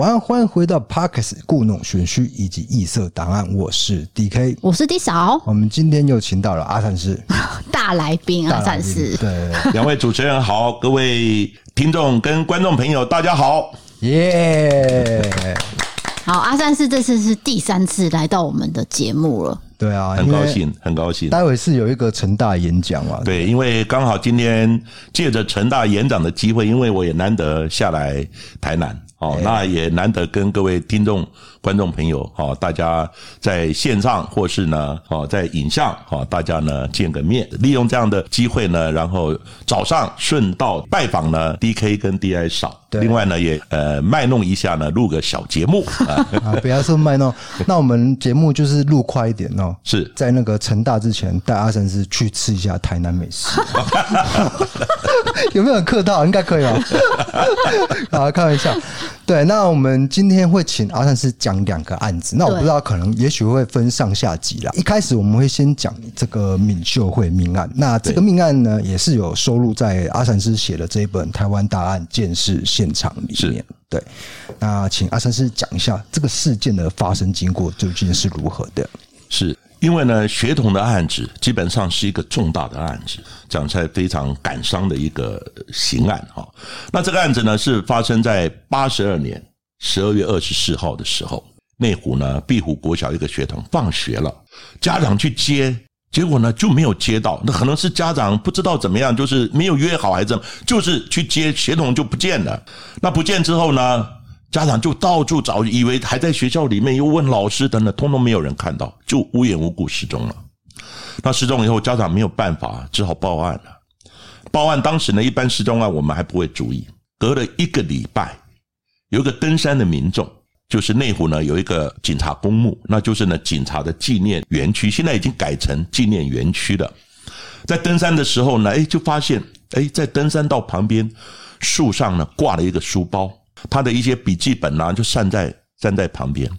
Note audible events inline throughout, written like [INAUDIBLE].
晚安，欢迎回到 Podcast 故弄玄虚以及异色档案。我是 DK，我是 D 嫂。我们今天又请到了阿善师 [LAUGHS] 大来宾，阿善师。对，两位主持人好，各位听众跟观众朋友大家好，耶、yeah！好，阿善师这次是第三次来到我们的节目了。对啊，很高兴，很高兴。待会是有一个成大演讲嘛？对，因为刚好今天借着成大演讲的机会，因为我也难得下来台南。哦，那也难得跟各位听众、观众朋友，哦，大家在线上或是呢，哦，在影像，哦，大家呢见个面，利用这样的机会呢，然后早上顺道拜访呢，DK 跟 DI 少。另外呢，也呃卖弄一下呢，录个小节目。[LAUGHS] 啊，不要说卖弄，[LAUGHS] 那我们节目就是录快一点哦。是。在那个成大之前，带阿神师去吃一下台南美食，[LAUGHS] 有没有很客套？应该可以吧。[LAUGHS] 啊，开玩笑。对，那我们今天会请阿善师讲两个案子。那我不知道，可能也许会分上下集啦。一开始我们会先讲这个敏秀会命案。那这个命案呢，也是有收录在阿善师写的这一本《台湾大案鉴识现场》里面。对，那请阿善师讲一下这个事件的发生经过究竟是如何的？是。因为呢，学童的案子基本上是一个重大的案子，讲出来非常感伤的一个刑案哈。那这个案子呢，是发生在八十二年十二月二十四号的时候，内湖呢碧湖国小一个学童放学了，家长去接，结果呢就没有接到，那可能是家长不知道怎么样，就是没有约好还是，就是去接学童就不见了。那不见之后呢？家长就到处找，以为还在学校里面，又问老师等等，通通没有人看到，就无缘无故失踪了。那失踪以后，家长没有办法，只好报案了。报案当时呢，一般失踪案我们还不会注意。隔了一个礼拜，有一个登山的民众，就是内湖呢有一个警察公墓，那就是呢警察的纪念园区，现在已经改成纪念园区了。在登山的时候呢，哎，就发现哎，在登山道旁边树上呢挂了一个书包。他的一些笔记本啊，就散在站在旁边，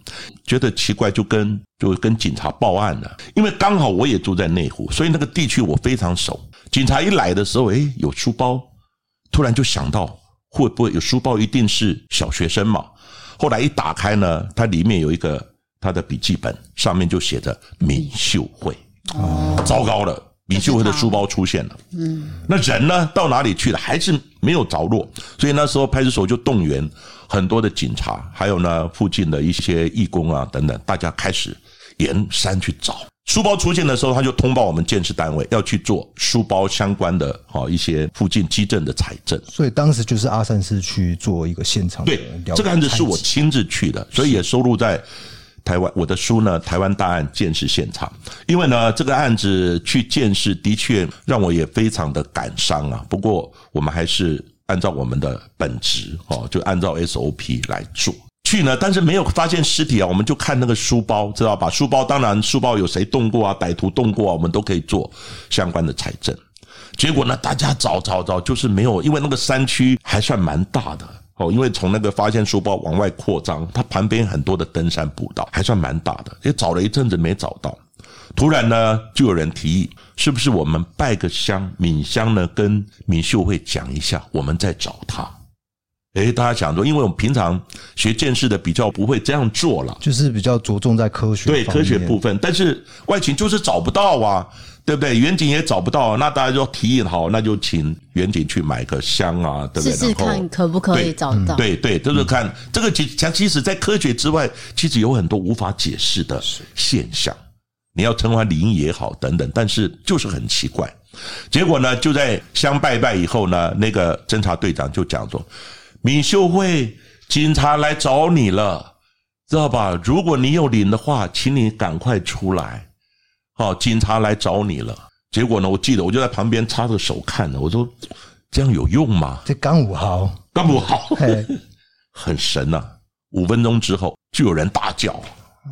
觉得奇怪，就跟就跟警察报案了。因为刚好我也住在内湖，所以那个地区我非常熟。警察一来的时候，诶，有书包，突然就想到会不会有书包，一定是小学生嘛。后来一打开呢，它里面有一个他的笔记本，上面就写着敏秀会。哦，糟糕了。敏秀慧的书包出现了，嗯，那人呢？到哪里去了？还是没有着落。所以那时候派出所就动员很多的警察，还有呢附近的一些义工啊等等，大家开始沿山去找书包。出现的时候，他就通报我们建设单位要去做书包相关的哈一些附近基镇的采证。所以当时就是阿善是去做一个现场的。对，这个案子是我亲自去的，所以也收录在。台湾，我的书呢，《台湾大案见识现场》，因为呢，这个案子去见识的确让我也非常的感伤啊。不过，我们还是按照我们的本职哦，就按照 SOP 来做去呢。但是没有发现尸体啊，我们就看那个书包，知道吧？书包当然，书包有谁动过啊？歹徒动过啊？我们都可以做相关的财政。结果呢，大家找找找，就是没有，因为那个山区还算蛮大的。因为从那个发现书包往外扩张，它旁边很多的登山步道，还算蛮大的。也找了一阵子没找到，突然呢，就有人提议，是不是我们拜个香，敏香呢，跟敏秀会讲一下，我们再找他。诶，大家想说，因为我们平常学鉴识的比较不会这样做了，就是比较着重在科学对科学部分，但是外勤就是找不到啊。对不对？远景也找不到，那大家就提议好，那就请远景去买个香啊，对不对？试试看可不可以找到。对对，就是看这个其实，在科学之外，其实有很多无法解释的现象。你要称它灵异也好，等等，但是就是很奇怪。结果呢，就在香拜拜以后呢，那个侦查队长就讲说：“敏秀会，警察来找你了，知道吧？如果你有领的话，请你赶快出来。”好，警察来找你了。结果呢？我记得我就在旁边插着手看呢。我说：“这样有用吗？”这刚五号，刚五号，[LAUGHS] 很神呐、啊！五分钟之后，就有人大叫：“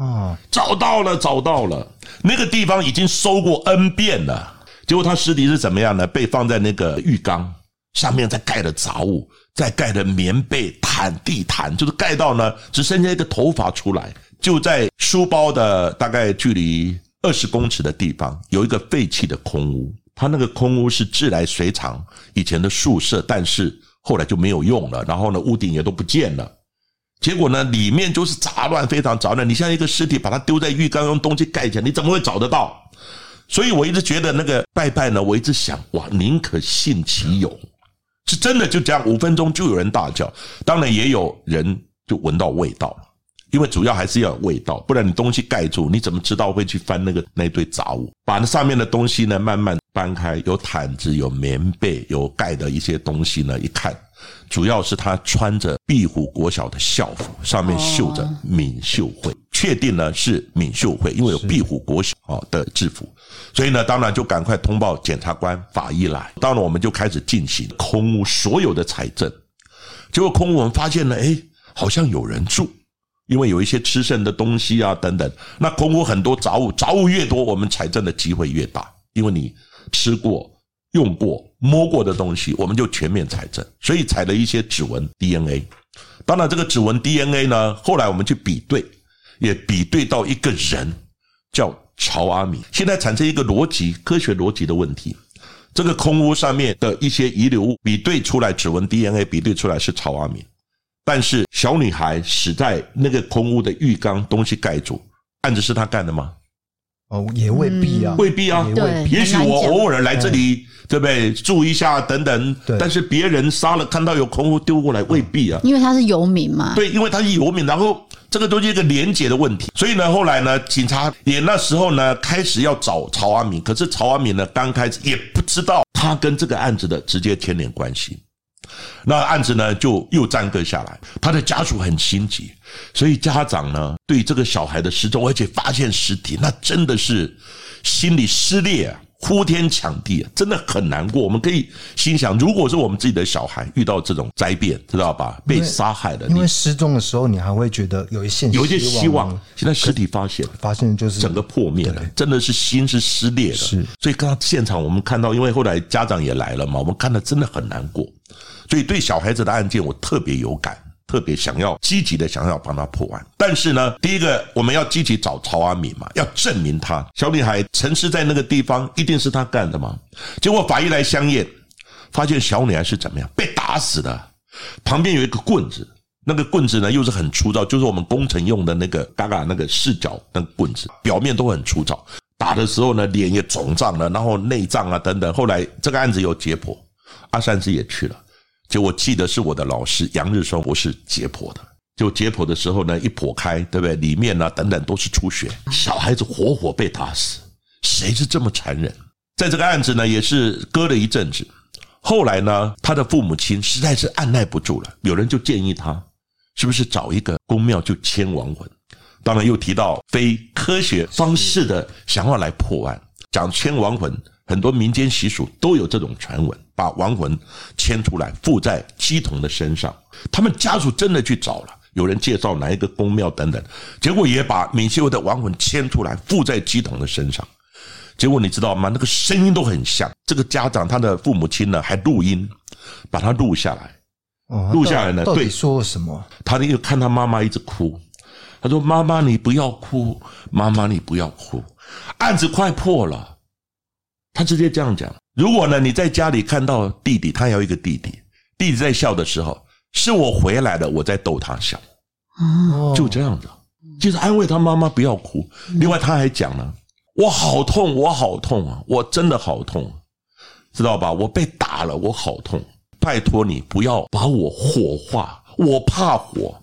啊，找到了，找到了！那个地方已经搜过 N 遍了。结果他尸体是怎么样呢？被放在那个浴缸上面，再盖了杂物，再盖了棉被、毯、地毯，就是盖到呢只剩下一个头发出来。就在书包的大概距离。二十公尺的地方有一个废弃的空屋，它那个空屋是自来水厂以前的宿舍，但是后来就没有用了。然后呢，屋顶也都不见了。结果呢，里面就是杂乱，非常杂乱。你像一个尸体，把它丢在浴缸，用东西盖起来，你怎么会找得到？所以我一直觉得那个拜拜呢，我一直想，哇，宁可信其有，是真的就这样，五分钟就有人大叫，当然也有人就闻到味道，因为主要还是要有味道，不然你东西盖住，你怎么知道会去翻那个那堆杂物？把那上面的东西呢慢慢搬开，有毯子，有棉被，有盖的一些东西呢，一看。主要是他穿着壁虎国小的校服，上面绣着“闽绣会”，确定呢是闽秀会，因为有壁虎国小啊的制服，所以呢，当然就赶快通报检察官、法医来。当然，我们就开始进行空屋所有的财政。结果空屋我们发现呢，哎，好像有人住，因为有一些吃剩的东西啊等等。那空屋很多杂物，杂物越多，我们财政的机会越大，因为你吃过。用过、摸过的东西，我们就全面财政，所以采了一些指纹 DNA。当然，这个指纹 DNA 呢，后来我们去比对，也比对到一个人叫曹阿敏。现在产生一个逻辑、科学逻辑的问题：这个空屋上面的一些遗留物比对出来，指纹 DNA 比对出来是曹阿敏，但是小女孩死在那个空屋的浴缸，东西盖住，案子是她干的吗？哦，也未必啊，未必啊，对，也许我偶尔来这里，对不对？住一下等等，但是别人杀了，看到有空屋丢过来，未必啊。因为他是游民嘛。对，因为他是游民，然后这个都是一个连结的问题。所以呢，后来呢，警察也那时候呢，开始要找曹阿敏，可是曹阿敏呢，刚开始也不知道他跟这个案子的直接牵连关系。那案子呢，就又耽搁下来。他的家属很心急，所以家长呢，对这个小孩的失踪，而且发现尸体，那真的是心里撕裂啊，呼天抢地啊，真的很难过。我们可以心想，如果是我们自己的小孩遇到这种灾变，知道吧？被杀害了，因为失踪的时候，你还会觉得有一线有一些希望。现在尸体发现，发现就是整个破灭了，真的是心是撕裂的。是，所以刚刚现场我们看到，因为后来家长也来了嘛，我们看了真的很难过。所以对小孩子的案件，我特别有感，特别想要积极的想要帮他破案。但是呢，第一个我们要积极找曹阿敏嘛，要证明他小女孩沉尸在那个地方一定是他干的嘛。结果法医来相验，发现小女孩是怎么样被打死的，旁边有一个棍子，那个棍子呢又是很粗糙，就是我们工程用的那个嘎嘎那个四角那个棍子，表面都很粗糙。打的时候呢，脸也肿胀了，然后内脏啊等等。后来这个案子有解剖，阿三师也去了。就我记得是我的老师杨日双博士解剖的，就解剖的时候呢，一剖开，对不对？里面呢等等都是出血，小孩子活活被打死，谁是这么残忍？在这个案子呢，也是搁了一阵子。后来呢，他的父母亲实在是按捺不住了，有人就建议他，是不是找一个宫庙就迁亡魂？当然又提到非科学方式的想要来破案，讲迁亡魂。很多民间习俗都有这种传闻，把亡魂牵出来附在鸡童的身上。他们家属真的去找了，有人介绍哪一个宫庙等等，结果也把闽绣会的亡魂牵出来附在鸡童的身上。结果你知道吗？那个声音都很像。这个家长他的父母亲呢，还录音把他录下来。录下来呢，对，说什么？他那个看他妈妈一直哭，他说：“妈妈你不要哭，妈妈你不要哭，案子快破了。”他直接这样讲：如果呢，你在家里看到弟弟，他有一个弟弟，弟弟在笑的时候，是我回来了，我在逗他笑，哦。就这样子，就是安慰他妈妈不要哭。另外他还讲了：我好痛，我好痛啊，我真的好痛，知道吧？我被打了，我好痛，拜托你不要把我火化，我怕火，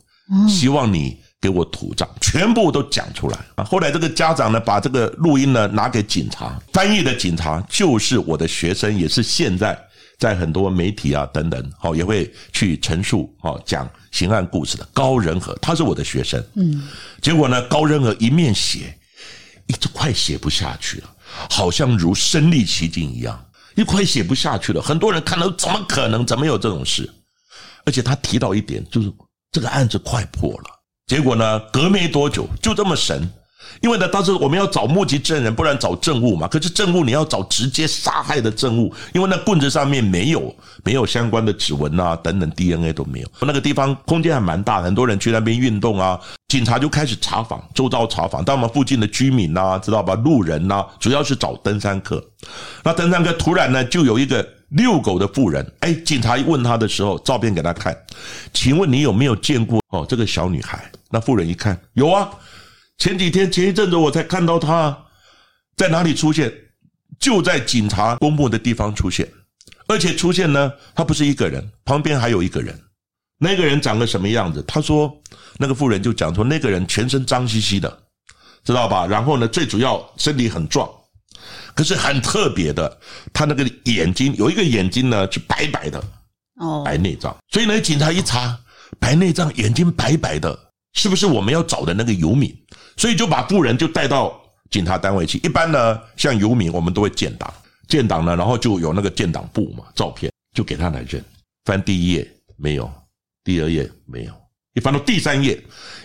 希望你。给我土葬，全部都讲出来啊！后来这个家长呢，把这个录音呢拿给警察，翻译的警察就是我的学生，也是现在在很多媒体啊等等，好也会去陈述，好讲刑案故事的高仁和，他是我的学生。嗯，结果呢，高仁和一面写，一直快写不下去了，好像如身历其境一样，一快写不下去了。很多人看到怎么可能？怎么有这种事？而且他提到一点，就是这个案子快破了。结果呢，隔没多久，就这么神，因为呢，当时我们要找目击证人，不然找证物嘛。可是证物你要找直接杀害的证物，因为那棍子上面没有没有相关的指纹啊，等等 DNA 都没有。那个地方空间还蛮大，很多人去那边运动啊。警察就开始查访，周遭查访，到我们附近的居民呐、知道吧？路人呐、主要是找登山客。那登山客突然呢，就有一个遛狗的妇人。哎，警察一问他的时候，照片给他看，请问你有没有见过哦这个小女孩？那妇人一看，有啊，前几天前一阵子我才看到她在哪里出现，就在警察公布的地方出现，而且出现呢，她不是一个人，旁边还有一个人。那个人长个什么样子？他说，那个妇人就讲说，那个人全身脏兮兮的，知道吧？然后呢，最主要身体很壮，可是很特别的，他那个眼睛有一个眼睛呢是白白的，哦，白内障。所以呢，警察一查，白内障，眼睛白白的，是不是我们要找的那个游民？所以就把富人就带到警察单位去。一般呢，像游民，我们都会建档，建档呢，然后就有那个建档簿嘛，照片就给他来认。翻第一页没有。第二页没有，一翻到第三页，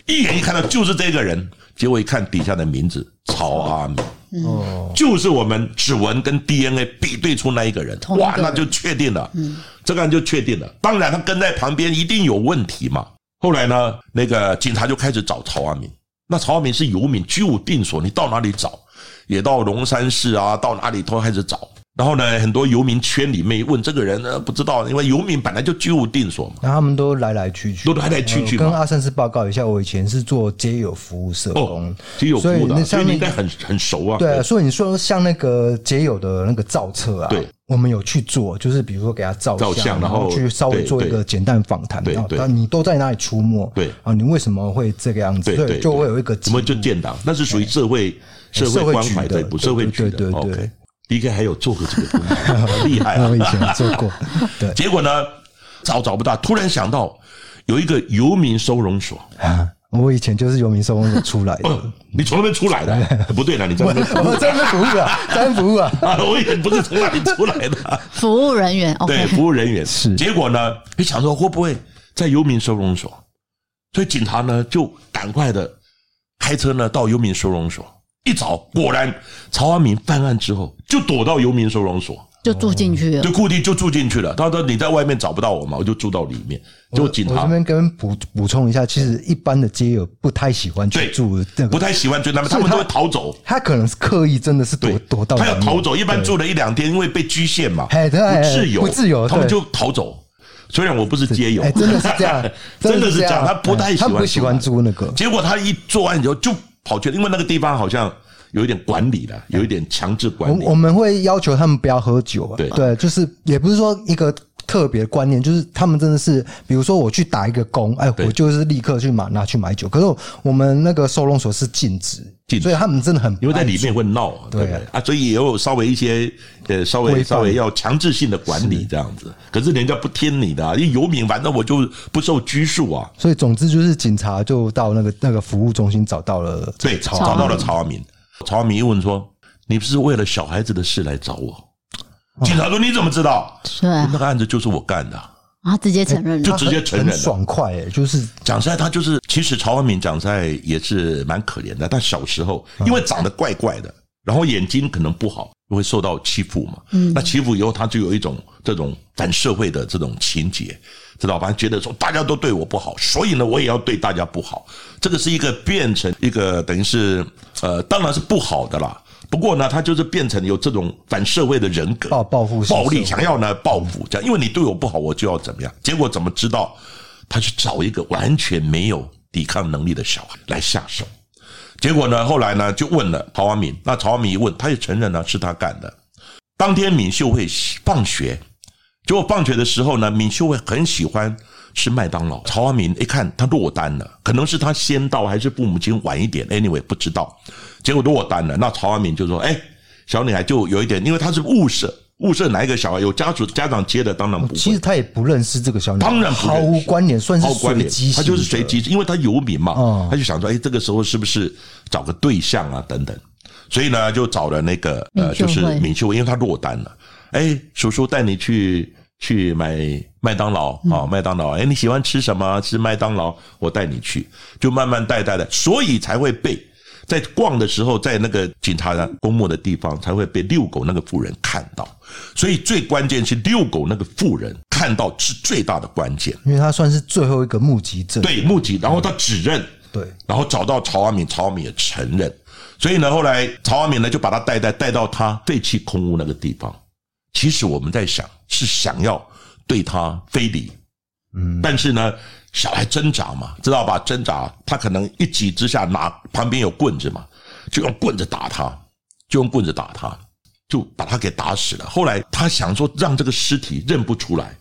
一眼一看到就是这个人，结果一看底下的名字曹阿敏，哦，就是我们指纹跟 DNA 比对出那一个人，哇，那就确定了，嗯，这个人就确定了。当然他跟在旁边一定有问题嘛。后来呢，那个警察就开始找曹阿敏，那曹阿敏是游民，居无定所，你到哪里找？也到龙山市啊，到哪里都开始找。然后呢，很多游民圈里面问这个人呢，不知道，因为游民本来就居无定所嘛。然后他们都来来去去，都来来去去。跟阿善师报告一下，我以前是做街友服务社工，哦、街友服务的，所以你应该很很熟啊。对啊，所以你说像那个街友的那个造册啊，对，我们有去做，就是比如说给他照相，然后去稍微做一个简单访谈，然后你都在哪里出没？对啊，你为什么会这个样子？对，就会有一个怎么就建档？那是属于社会社会关怀的，不社会局的，对对对。应该还有做过这个工作，[LAUGHS] 厉害啊！我以前做过，[LAUGHS] 对。结果呢，找找不到，突然想到有一个游民收容所啊！我以前就是游民收容所出来的。你从那边出来的？[LAUGHS] 不对了，你在那边我在那边服务啊，在服务啊！啊，我以前不是从那里出来的。服务人员，对，服务人员是。结果呢，你想说会不会在游民收容所？所以警察呢就赶快的开车呢到游民收容所。一找，果然曹阿敏犯案之后就躲到游民收容所，就住进去了，就固定就住进去了。他说：“你在外面找不到我嘛，我就住到里面。”就警察我这边跟补补充一下，其实一般的街友不太喜欢去住，不太喜欢住他们，他们都会逃走。他可能是刻意，真的是躲躲到他要逃走。一般住了一两天，因为被拘限嘛，不自由，不自由，他们就逃走。虽然我不是街友，[LAUGHS] 真的是这样，真的是这样。他不太喜欢，他不喜欢住那个。结果他一作案以后就。跑去，因为那个地方好像有一点管理的，有一点强制管理。我我们会要求他们不要喝酒啊。对对，就是也不是说一个特别观念，就是他们真的是，比如说我去打一个工，哎，我就是立刻去买拿去买酒。可是我们那个收容所是禁止，禁止，所以他们真的很因为在里面会闹，对啊，所以也有稍微一些呃稍微稍微要强制性的管理这样子。可是人家不听你的，因为游民，反正我就不受拘束啊。所以总之就是警察就到那个那个服务中心找到了，对，找到了曹阿敏。曹阿敏一问说：“你不是为了小孩子的事来找我？”警察说：“你怎么知道？是那个案子就是我干的啊！”直接承认了，就直接承认，爽快诶，就是讲实在，他就是其实曹文敏讲实在也是蛮可怜的。他小时候因为长得怪怪的，然后眼睛可能不好，就会受到欺负嘛。嗯，那欺负以后，他就有一种这种反社会的这种情节，知道吧？觉得说大家都对我不好，所以呢，我也要对大家不好。这个是一个变成一个等于是呃，当然是不好的啦。不过呢，他就是变成有这种反社会的人格，暴报复、暴力，想要呢报复，这样，因为你对我不好，我就要怎么样？结果怎么知道？他去找一个完全没有抵抗能力的小孩来下手。结果呢，后来呢就问了曹阿敏，那曹阿敏一问，他也承认了是他干的。当天敏秀慧放学，结果放学的时候呢，敏秀慧很喜欢吃麦当劳。曹阿敏一看他落单了，可能是他先到，还是父母亲晚一点？Anyway，不知道。结果落单了，那曹阿敏就说：“哎，小女孩就有一点，因为她是物色。”物色哪一个小孩有家属家长接的，当然不会。其实他也不认识这个小女孩，当然毫无关联，算是随机。他就是随机，因为他游民嘛，他就想说：哎，这个时候是不是找个对象啊？等等，所以呢，就找了那个呃，就是闵秀慧，因为他落单了。哎，叔叔带你去去买麦当劳啊，麦当劳。哎，你喜欢吃什么？吃麦当劳，我带你去，就慢慢带带的，所以才会被。”在逛的时候，在那个警察公墓的地方，才会被遛狗那个妇人看到。所以最关键是遛狗那个妇人看到是最大的关键，因为他算是最后一个目击证。对，目击，然后他指认，对，然后找到曹阿敏，曹阿敏也承认。所以呢，后来曹阿敏呢就把他带带带到他废弃空屋那个地方，其实我们在想是想要对他非礼，嗯，但是呢，小孩挣扎嘛，知道吧？挣扎，他可能一急之下拿旁边有棍子嘛，就用棍子打他，就用棍子打他，就把他给打死了。后来他想说让这个尸体认不出来，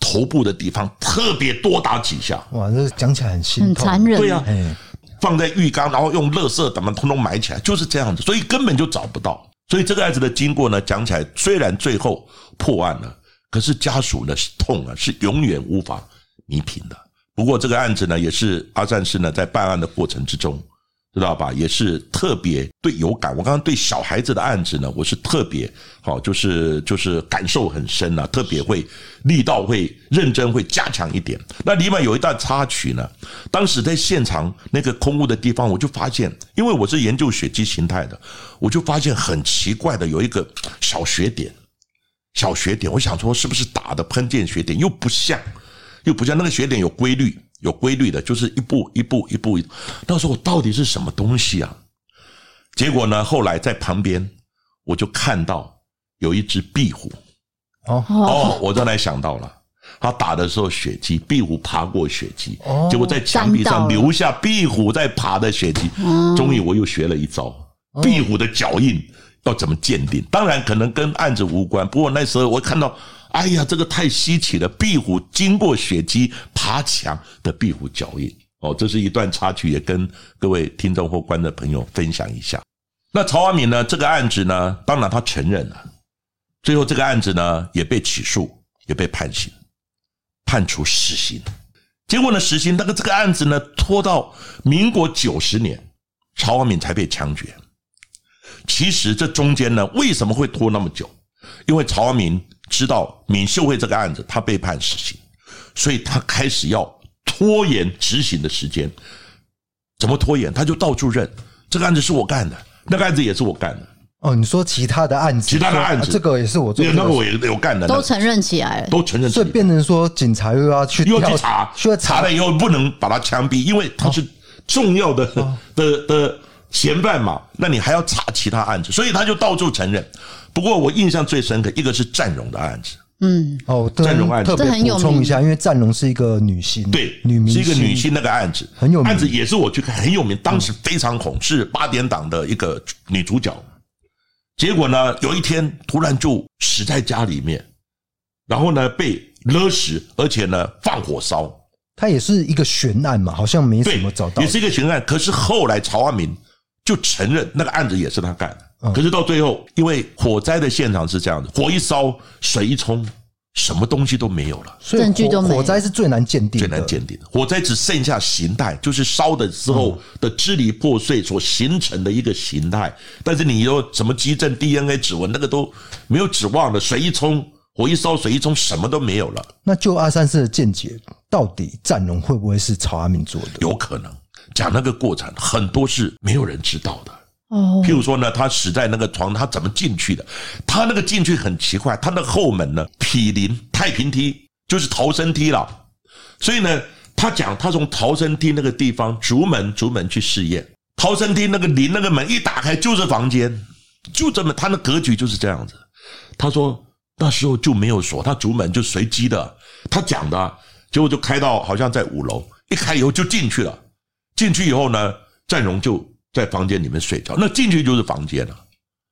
头部的地方特别多打几下。哇，这讲起来很心痛，很残忍。对呀，放在浴缸，然后用垃圾怎么通通埋起来，就是这样子，所以根本就找不到。所以这个案子的经过呢，讲起来虽然最后破案了，可是家属呢是痛啊，是永远无法弥平的。不过这个案子呢，也是阿善师呢在办案的过程之中，知道吧？也是特别对有感。我刚刚对小孩子的案子呢，我是特别好，就是就是感受很深啊，特别会力道会认真会加强一点。那里面有一段插曲呢，当时在现场那个空屋的地方，我就发现，因为我是研究血迹形态的，我就发现很奇怪的有一个小血点，小血点，我想说是不是打的喷溅血点，又不像。又不像那个血点有规律，有规律的，就是一步一步一步。那时候我到底是什么东西啊？结果呢，后来在旁边我就看到有一只壁虎。哦哦，我刚才想到了，他打的时候血迹，壁虎爬过血迹，结果在墙壁上留下壁虎在爬的血迹。终于我又学了一招，壁虎的脚印要怎么鉴定？当然可能跟案子无关，不过那时候我看到。哎呀，这个太稀奇了！壁虎经过血迹爬墙的壁虎脚印哦，这是一段插曲，也跟各位听众或观众朋友分享一下。那曹阿敏呢？这个案子呢，当然他承认了，最后这个案子呢也被起诉，也被判刑，判处死刑。结果呢，死刑那个这个案子呢拖到民国九十年，曹阿敏才被枪决。其实这中间呢，为什么会拖那么久？因为曹阿敏。知道闵秀慧这个案子，他被判死刑，所以他开始要拖延执行的时间。怎么拖延？他就到处认，这个案子是我干的，那个案子也是我干的。哦，你说其他的案子，其他的案子，这个也是我做的，那个我也有干的，都承认起来了，都承认起来。所以变成说，警察又要去又要去查，需要查了以后不能把他枪毙，因为他是重要的的的嫌犯嘛。那你还要查其他案子，所以他就到处承认。不过我印象最深刻，一个是占荣的案子，嗯，哦，占荣案子特别补充一下，因为占荣是一个女性，对，女明星是一个女性，那个案子很有名，案子也是我去看很有名，当时非常红，是八点档的一个女主角。结果呢，有一天突然就死在家里面，然后呢被勒死，而且呢放火烧。他也是一个悬案嘛，好像没什么找到，也是一个悬案。可是后来曹阿敏就承认那个案子也是他干的。可是到最后，因为火灾的现场是这样子，火一烧，水一冲，什么东西都没有了，证据都没有。火灾是最难鉴定，最难鉴定的。火灾只剩下形态，就是烧的时候的支离破碎所形成的一个形态。但是你有什么基证、DNA、指纹，那个都没有指望了。水一冲，火一烧，水一冲，什么都没有了。那就阿三师的见解，到底战龙会不会是曹阿敏做的？有可能，讲那个过程，很多是没有人知道的。哦譬如说呢，他死在那个床，他怎么进去的？他那个进去很奇怪，他的后门呢，毗邻太平梯，就是逃生梯了。所以呢，他讲他从逃生梯那个地方逐门逐门去试验，逃生梯那个临那个门一打开就是房间，就这么他的格局就是这样子。他说那时候就没有锁，他逐门就随机的，他讲的，结果就开到好像在五楼，一开以后就进去了。进去以后呢，占荣就。在房间里面睡觉，那进去就是房间了，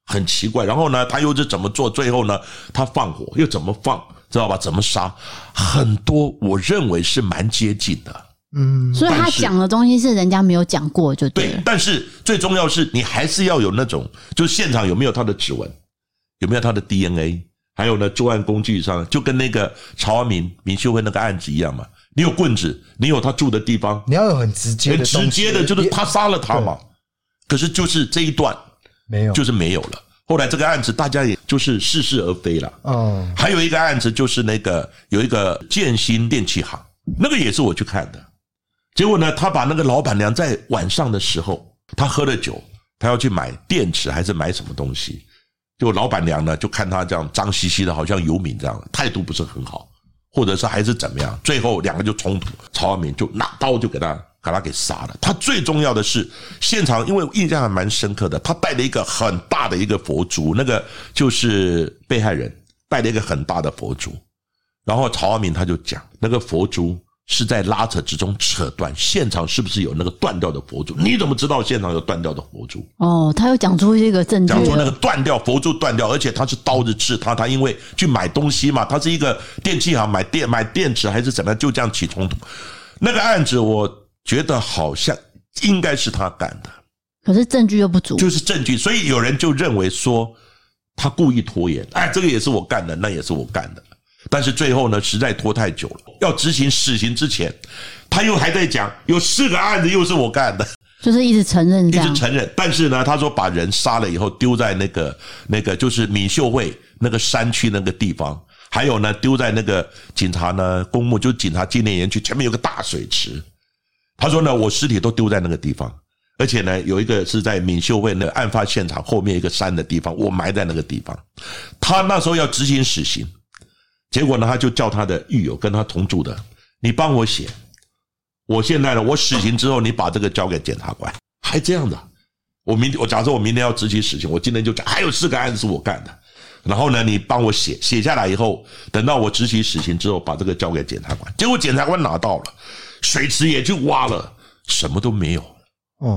很奇怪。然后呢，他又是怎么做？最后呢，他放火又怎么放？知道吧？怎么杀？很多我认为是蛮接近的。嗯，所以他讲的东西是人家没有讲过，就对。对，但是最重要是你还是要有那种，就是现场有没有他的指纹，有没有他的 DNA，还有呢，作案工具上就跟那个曹安民民秀慧那个案子一样嘛。你有棍子，你有他住的地方，你要有很直接的、很直接的，就是他杀了他嘛。可是就是这一段没有，就是没有了。后来这个案子大家也就是似是而非了。嗯，还有一个案子就是那个有一个建新电器行，那个也是我去看的。结果呢，他把那个老板娘在晚上的时候，他喝了酒，他要去买电池还是买什么东西，就老板娘呢就看他这样脏兮兮的，好像游民这样，态度不是很好，或者是还是怎么样，最后两个就冲突，曹阿敏就拿刀就给他。把他给杀了。他最重要的是现场，因为印象还蛮深刻的。他带了一个很大的一个佛珠，那个就是被害人带了一个很大的佛珠，然后曹阿民他就讲，那个佛珠是在拉扯之中扯断，现场是不是有那个断掉的佛珠？你怎么知道现场有断掉的佛珠？哦，他又讲出这个证据，讲出那个断掉佛珠断掉，而且他是刀子刺他，他因为去买东西嘛，他是一个电器行买电买电池还是怎么样，就这样起冲突。那个案子我觉得好像应该是他干的，可是证据又不足，就是证据，所以有人就认为说。他故意拖延，哎，这个也是我干的，那也是我干的，但是最后呢，实在拖太久了，要执行死刑之前，他又还在讲有四个案子又是我干的，就是一直承认，一直承认。但是呢，他说把人杀了以后丢在那个那个就是敏秀会那个山区那个地方，还有呢丢在那个警察呢公墓，就是警察纪念园区前面有个大水池。他说呢，我尸体都丢在那个地方。而且呢，有一个是在敏秀会那个案发现场后面一个山的地方，我埋在那个地方。他那时候要执行死刑，结果呢，他就叫他的狱友跟他同住的，你帮我写。我现在呢，我死刑之后，你把这个交给检察官，还这样的。我明天，我假设我明天要执行死刑，我今天就讲还有四个案子是我干的。然后呢，你帮我写写下来以后，等到我执行死刑之后，把这个交给检察官。结果检察官拿到了，水池也去挖了，什么都没有。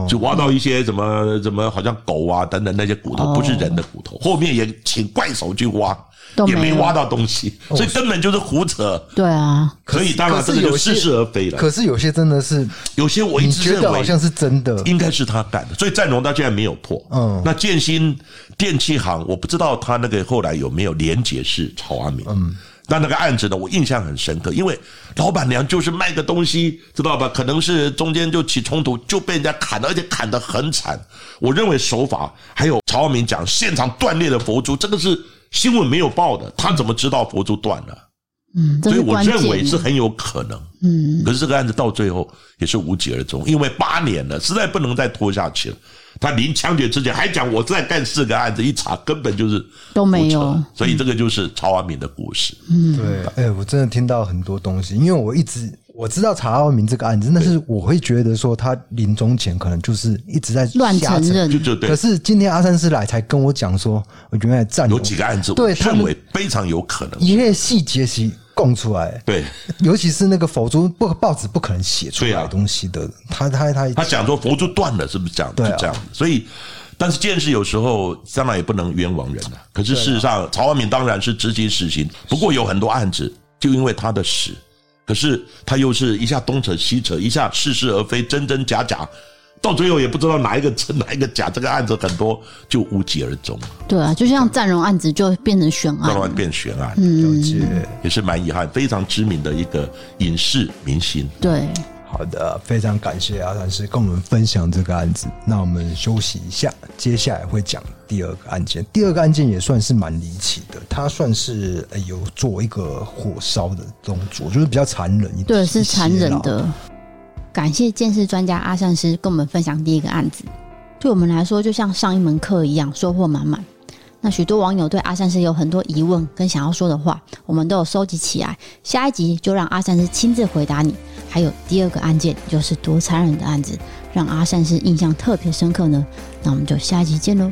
就挖到一些什么什么，好像狗啊等等那些骨头，不是人的骨头。后面也请怪手去挖，也没挖到东西，所以根本就是胡扯。对啊，可以当然这个就似是而非了。可是有些真的是，有些我一直认为好像是真的，应该是他干的。所以战龙到现在没有破。嗯，那建新电器行，我不知道他那个后来有没有连结是曹阿明。嗯。但那个案子呢，我印象很深刻，因为老板娘就是卖个东西，知道吧？可能是中间就起冲突，就被人家砍了，而且砍得很惨。我认为手法还有曹阿明讲现场断裂的佛珠，这个是新闻没有报的，他怎么知道佛珠断了？嗯，所以我认为是很有可能。嗯，可是这个案子到最后也是无疾而终，因为八年了，实在不能再拖下去了。他临枪决之前还讲我在干四个案子，一查根本就是都没有，所以这个就是曹阿明的故事。嗯，对，哎，我真的听到很多东西，因为我一直我知道曹阿明这个案子，但是我会觉得说他临终前可能就是一直在乱承认，就就对。可是今天阿三师来才跟我讲说，我原来占有几个案子，对，我认为非常有可能，一些细节是。供出来，对，尤其是那个佛珠，不报纸不可能写出来东西的。他他他他讲说佛珠断了，是不是这样？对，这样。所以，但是这件事有时候当然也不能冤枉人了。可是事实上，曹万明当然是执行死刑。不过有很多案子，就因为他的死，可是他又是一下东扯西扯，一下似是而非，真真假假。到最后也不知道哪一个真哪一个假，这个案子很多就无疾而终。对啊，就像占荣案子就变成悬案，占荣变悬案，嗯，也是蛮遗憾，非常知名的一个影视明星。对，好的，非常感谢阿善师跟我们分享这个案子。那我们休息一下，接下来会讲第二个案件。第二个案件也算是蛮离奇的，它算是有做一个火烧的动作，就是比较残忍一点，对，是残忍的。感谢鉴识专家阿善师跟我们分享第一个案子，对我们来说就像上一门课一样，收获满满。那许多网友对阿善师有很多疑问跟想要说的话，我们都有收集起来。下一集就让阿善师亲自回答你。还有第二个案件就是多残忍的案子，让阿善是印象特别深刻呢？那我们就下一集见喽。